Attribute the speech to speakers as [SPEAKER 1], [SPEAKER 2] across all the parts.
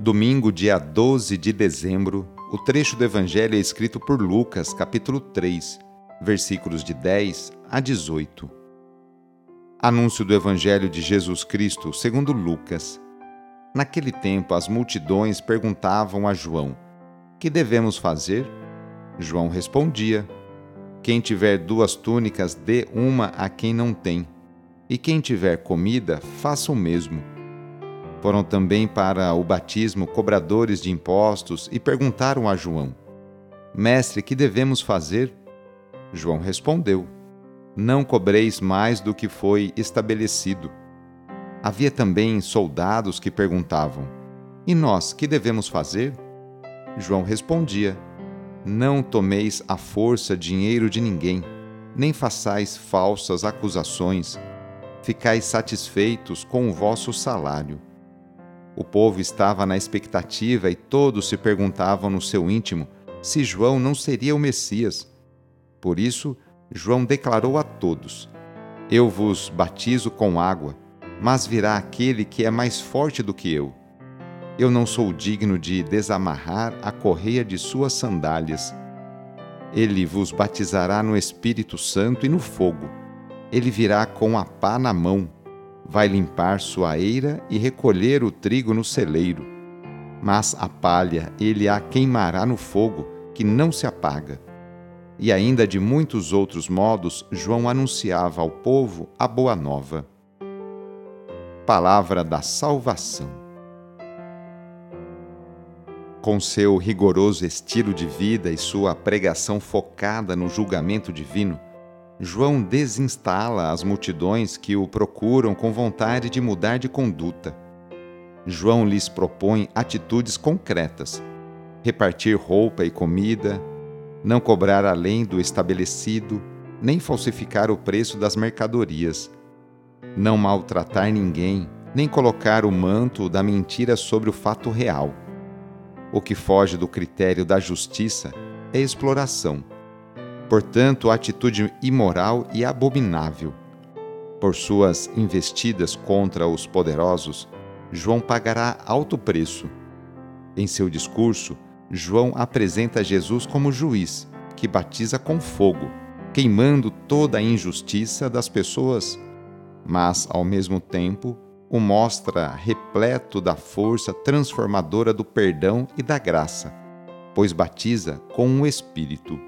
[SPEAKER 1] Domingo, dia 12 de dezembro, o trecho do Evangelho é escrito por Lucas, capítulo 3, versículos de 10 a 18. Anúncio do Evangelho de Jesus Cristo segundo Lucas. Naquele tempo, as multidões perguntavam a João: Que devemos fazer? João respondia: Quem tiver duas túnicas, dê uma a quem não tem, e quem tiver comida, faça o mesmo. Foram também para o batismo cobradores de impostos e perguntaram a João: Mestre, que devemos fazer? João respondeu: Não cobreis mais do que foi estabelecido. Havia também soldados que perguntavam: E nós, que devemos fazer? João respondia: Não tomeis à força dinheiro de ninguém, nem façais falsas acusações. Ficais satisfeitos com o vosso salário o povo estava na expectativa e todos se perguntavam no seu íntimo se João não seria o Messias. Por isso, João declarou a todos: Eu vos batizo com água, mas virá aquele que é mais forte do que eu. Eu não sou digno de desamarrar a correia de suas sandálias. Ele vos batizará no Espírito Santo e no fogo. Ele virá com a pá na mão vai limpar sua eira e recolher o trigo no celeiro. Mas a palha ele a queimará no fogo, que não se apaga. E ainda de muitos outros modos, João anunciava ao povo a boa nova. Palavra da Salvação. Com seu rigoroso estilo de vida e sua pregação focada no julgamento divino, João desinstala as multidões que o procuram com vontade de mudar de conduta. João lhes propõe atitudes concretas: repartir roupa e comida, não cobrar além do estabelecido, nem falsificar o preço das mercadorias, não maltratar ninguém, nem colocar o manto da mentira sobre o fato real. O que foge do critério da justiça é exploração portanto, atitude imoral e abominável. Por suas investidas contra os poderosos, João pagará alto preço. Em seu discurso, João apresenta Jesus como juiz, que batiza com fogo, queimando toda a injustiça das pessoas, mas, ao mesmo tempo, o mostra repleto da força transformadora do perdão e da graça, pois batiza com o Espírito.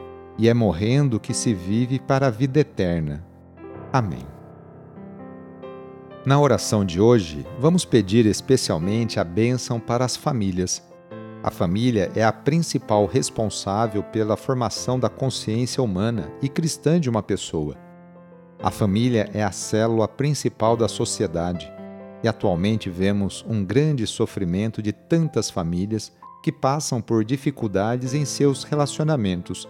[SPEAKER 1] e é morrendo que se vive para a vida eterna. Amém. Na oração de hoje, vamos pedir especialmente a bênção para as famílias. A família é a principal responsável pela formação da consciência humana e cristã de uma pessoa. A família é a célula principal da sociedade e atualmente vemos um grande sofrimento de tantas famílias que passam por dificuldades em seus relacionamentos.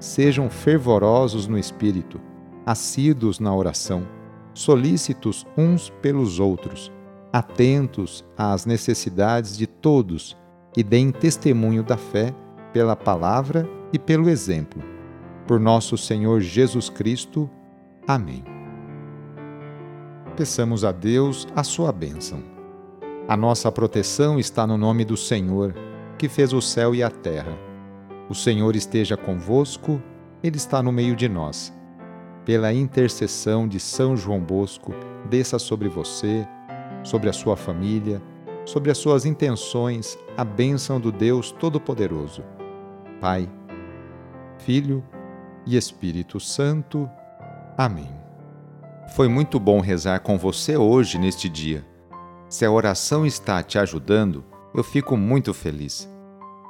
[SPEAKER 1] sejam fervorosos no espírito, assíduos na oração solícitos uns pelos outros, atentos às necessidades de todos e deem testemunho da fé pela palavra e pelo exemplo. Por nosso Senhor Jesus Cristo. Amém. Peçamos a Deus a sua bênção. A nossa proteção está no nome do Senhor, que fez o céu e a terra. O Senhor esteja convosco, Ele está no meio de nós pela intercessão de São João Bosco, desça sobre você, sobre a sua família, sobre as suas intenções, a bênção do Deus Todo-Poderoso. Pai, Filho e Espírito Santo. Amém. Foi muito bom rezar com você hoje neste dia. Se a oração está te ajudando, eu fico muito feliz.